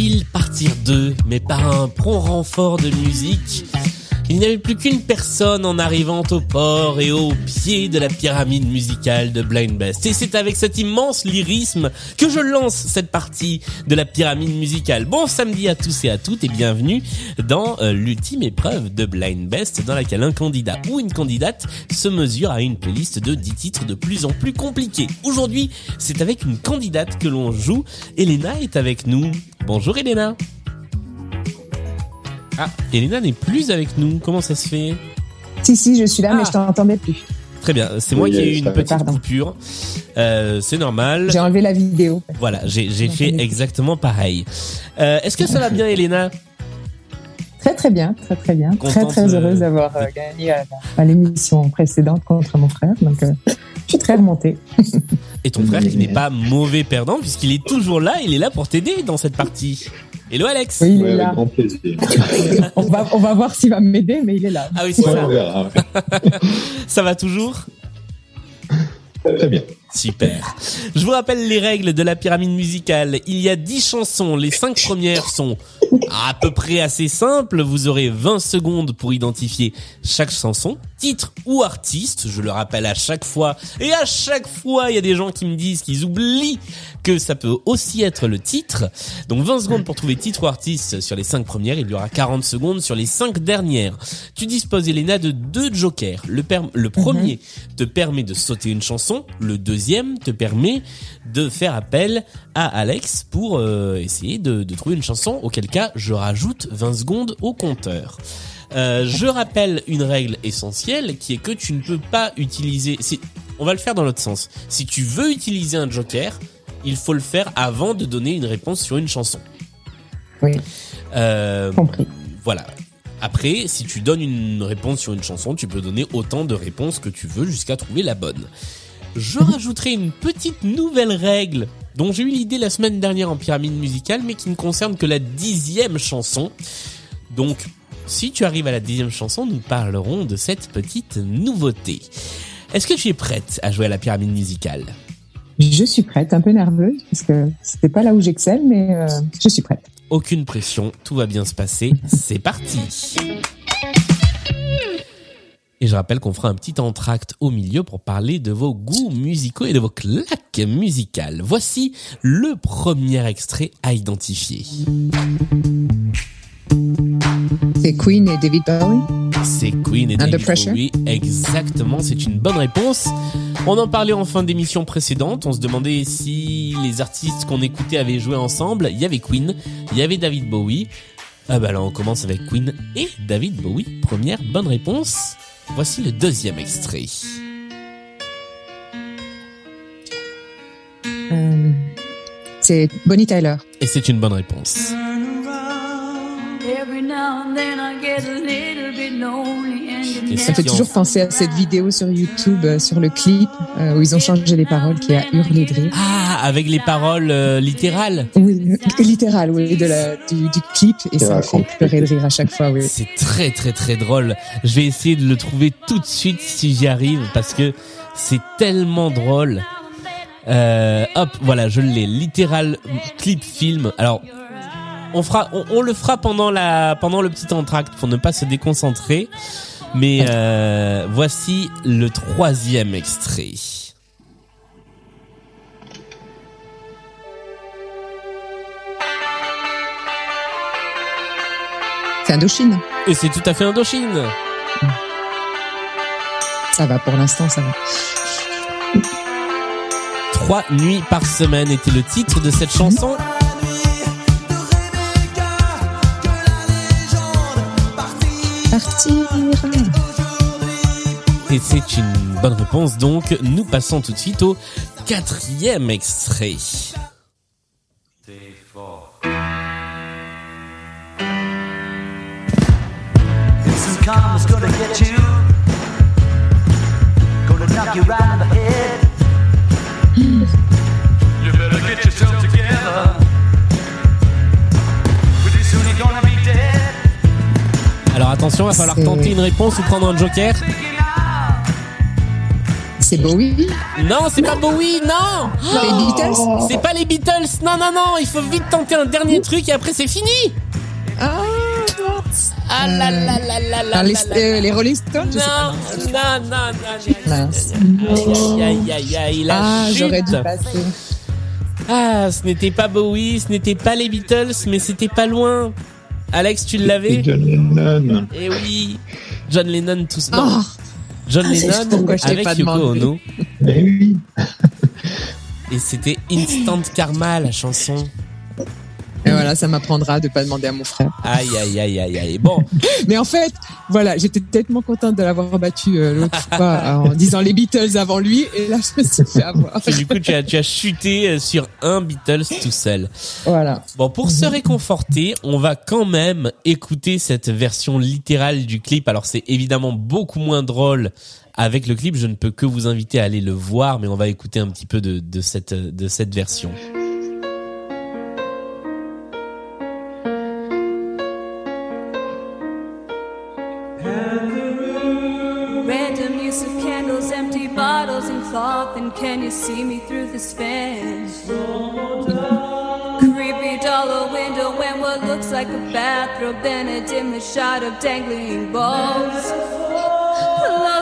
Ils partirent deux, mais par un prompt renfort de musique, il n'y avait plus qu'une personne en arrivant au port et au pied de la pyramide musicale de Blind Best. Et c'est avec cet immense lyrisme que je lance cette partie de la pyramide musicale. Bon samedi à tous et à toutes et bienvenue dans euh, l'ultime épreuve de Blind Best dans laquelle un candidat ou une candidate se mesure à une playlist de 10 titres de plus en plus compliqués. Aujourd'hui, c'est avec une candidate que l'on joue. Elena est avec nous. Bonjour Elena. Ah, Elena n'est plus avec nous. Comment ça se fait? Si, si, je suis là, mais Ah. je t'entendais plus. Très bien, c'est moi Oui, qui ai eu euh, une ça- petite pardon. coupure. Euh, c'est normal. J'ai enlevé la vidéo. Voilà, j'ai j'ai fait exactement pareil. Euh, Est-ce que ça va bien, Elena? Très, très bien, très, très bien. très, Contente, très heureuse d'avoir gagné à, à l'émission précédente contre mon frère. Donc, euh, je suis très remontée. Et ton frère qui n'est pas mauvais perdant puisqu'il est toujours là, il est là pour t'aider dans cette partie. Hello Alex Oui, il Ouais, est avec là. grand plaisir. On va, on va voir s'il va m'aider, mais il est là. Ah oui, c'est Ouais, ça. on verra. Ça va toujours? Très bien. Super. Je vous rappelle les règles de la pyramide musicale. Il y a 10 chansons. Les 5 premières sont à peu près assez simples. Vous aurez 20 secondes pour identifier chaque chanson, titre ou artiste. Je le rappelle à chaque fois. Et à chaque fois, il y a des gens qui me disent qu'ils oublient que ça peut aussi être le titre. Donc 20 secondes pour trouver titre ou artiste sur les 5 premières. Il y aura 40 secondes sur les 5 dernières. Tu disposes, Elena, de deux jokers. Le, premier te permet de sauter une chanson. Le deuxième te permet de faire appel à Alex pour euh, essayer de, de trouver une chanson. Auquel cas, je rajoute 20 secondes au compteur. Euh, je rappelle une règle essentielle qui est que tu ne peux pas utiliser. On va le faire dans l'autre sens. Si tu veux utiliser un joker, il faut le faire avant de donner une réponse sur une chanson. Oui, Euh, compris. voilà. Après, si tu donnes une réponse sur une chanson, tu peux donner autant de réponses que tu veux jusqu'à trouver la bonne. Je rajouterai une petite nouvelle règle dont j'ai eu l'idée la semaine dernière en pyramide musicale, mais qui ne concerne que la dixième chanson. Donc, si tu arrives à la dixième chanson, nous parlerons de cette petite nouveauté. Est-ce que tu es prête à jouer à la pyramide musicale? Je suis prête, un peu nerveuse, parce que c'était pas là où j'excelle, mais euh, je suis prête. Aucune pression, tout va bien se passer, c'est parti Et je rappelle qu'on fera un petit entracte au milieu pour parler de vos goûts musicaux et de vos claques musicales. Voici le premier extrait à identifier. C'est Queen et David Bowie? C'est Queen et Under David Pressure? Bowie. Exactement, c'est une bonne réponse. On en parlait en fin d'émission précédente. On se demandait si les artistes qu'on écoutait avaient joué ensemble. Il y avait Queen, il y avait David Bowie. Ah bah là, on commence avec Queen et David Bowie. Première bonne réponse. Voici le deuxième extrait. Euh, c'est Bonnie Tyler. Et c'est une bonne réponse. Ça fait toujours penser à cette vidéo sur YouTube, euh, sur le clip, euh, où ils ont changé les paroles, qui a hurlé de rire. Ah, avec les paroles euh, littérales. Oui, littéral, oui, de la, du, du clip, et ça me fait pleurer de rire à chaque fois, oui. C'est très très très drôle. Je vais essayer de le trouver tout de suite si j'y arrive parce que c'est tellement drôle. Euh, hop, voilà, je l'ai. Littéral clip film. Alors, on fera, on, on le fera pendant la, pendant le petit entracte pour ne pas se déconcentrer. Mais euh, voici le troisième extrait. C'est Indochine. Et c'est tout à fait Indochine. Ça va, pour l'instant, ça va. Trois nuits par semaine était le titre de cette chanson. Et c'est une bonne réponse, donc nous passons tout de suite au quatrième extrait. Attention, va falloir tenter une réponse ou prendre un joker. C'est Bowie Non, c'est pas Bowie, non Les Beatles C'est pas les Beatles, non, non, non, il faut vite tenter un dernier truc et après c'est fini Ah. Ah là là là là là Ah, les, euh, les Rolling Stones. Non, non, non, non. Aïe, aïe, aïe, aïe, la Ah, j'aurais dû passer. Ah, ce n'était pas Bowie, ce n'était pas les Beatles, mais c'était pas loin. Alex, tu l'avais Et John Lennon. Eh oui, John Lennon tout seul. Oh, John Ah, Lennon pourquoi je t'ai avec pas Yoko demandé. Ono. Eh oui. Et c'était Instant Karma, la chanson. Et voilà, ça m'apprendra de pas demander à mon frère. Aïe, aïe, aïe, aïe, aïe. Bon, Mais en fait, voilà, j'étais tellement contente de l'avoir battu euh, l'autre fois en disant les Beatles avant lui, et là je me suis fait avoir. et du coup, tu as, tu as chuté euh, sur un Beatles tout seul. Voilà. Bon, pour se réconforter, on va quand même écouter cette version littérale du clip. Alors, c'est évidemment beaucoup moins drôle avec le clip. Je ne peux que vous inviter à aller le voir, mais on va écouter un petit peu de, de cette, de cette version. Empty bottles, and cloth. And can you see me through this fan? Creepy dollar window and what looks like a bathrobe. Then a dimly shot of dangling balls.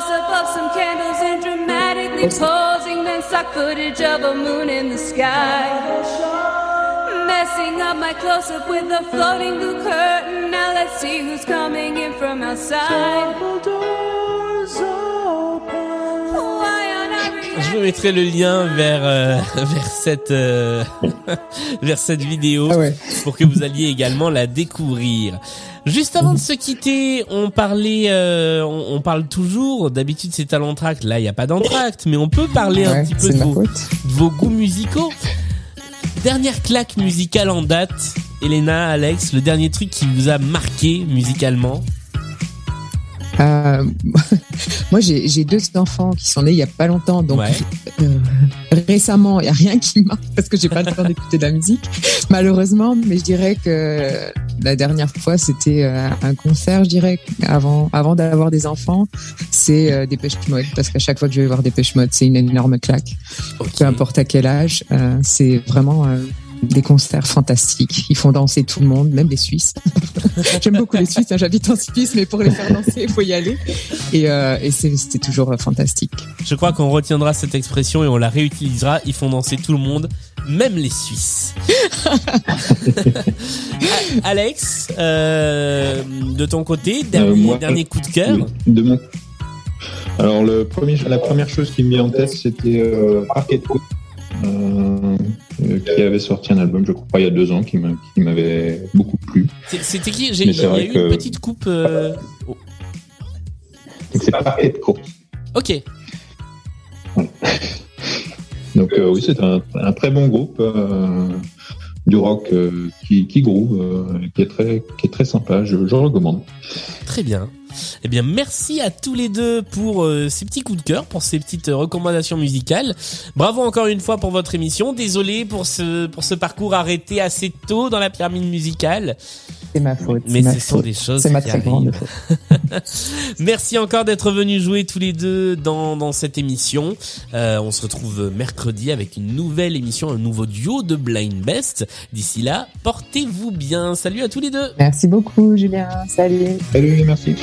Up of some candles and dramatically posing. Then stock footage of a moon in the sky. Messing up my close up with a floating blue curtain. Now let's see who's coming in from outside. Je mettrai le lien vers, euh, vers cette, euh, vers cette vidéo. Ah ouais. pour que vous alliez également la découvrir. Juste avant de se quitter, on parlait, euh, on, on parle toujours. D'habitude, c'est à l'entracte. Là, il n'y a pas d'entracte, mais on peut parler un petit peu vos, de vos goûts musicaux. Dernière claque musicale en date, Elena, Alex, le dernier truc qui vous a marqué musicalement. Euh, moi, j'ai deux enfants qui sont nés il y a pas longtemps, donc Ouais. euh, récemment, il y a rien qui marque parce que j'ai pas le temps d'écouter de la musique, malheureusement. Mais je dirais que la dernière fois, c'était euh, un concert, je dirais, avant avant d'avoir des enfants, c'est euh, Dépêche Mode parce qu'à chaque fois que je vais voir Dépêche Mode, c'est une énorme claque. Peu importe à quel âge, euh, c'est vraiment euh, des concerts fantastiques. Ils font danser tout le monde, même les Suisses. J'aime beaucoup les Suisses, hein, j'habite en Suisse, mais pour les faire danser, il faut y aller. Et, euh, et c'était toujours euh, fantastique. Je crois qu'on retiendra cette expression et on la réutilisera. Ils font danser tout le monde, même les Suisses. Alex, euh, de ton côté, dernier, Euh, moi, dernier coup de cœur. De mon... Alors, le premier, la première chose qui me vient en tête, c'était euh, Parquet de qui avait sorti un album, je crois, il y a deux ans, qui m'a- qui m'avait beaucoup plu. C'était qui? J'ai- eu que- une petite coupe. euh, oh, Donc, c'est Parquet de Côte. Ok, Donc, euh, oui, c'est un, un très bon groupe euh, du rock euh, qui, qui groove, euh, qui, est très, qui est très sympa. Je, je recommande. très bien. Eh bien, merci à tous les deux pour euh, ces petits coups de cœur, pour ces petites euh, recommandations musicales. Bravo encore une fois pour votre émission. Désolé pour ce pour ce parcours arrêté assez tôt dans la pyramide musicale, C'est ma faute. mais ce sont des choses C'est ma qui très grande faute. Merci encore d'être venus jouer tous les deux dans, dans cette émission. Euh, on se retrouve mercredi avec une nouvelle émission, un nouveau duo de Blind Best. D'ici là, portez-vous bien. Salut à tous les deux. Merci beaucoup, Julien. Salut. Salut, merci.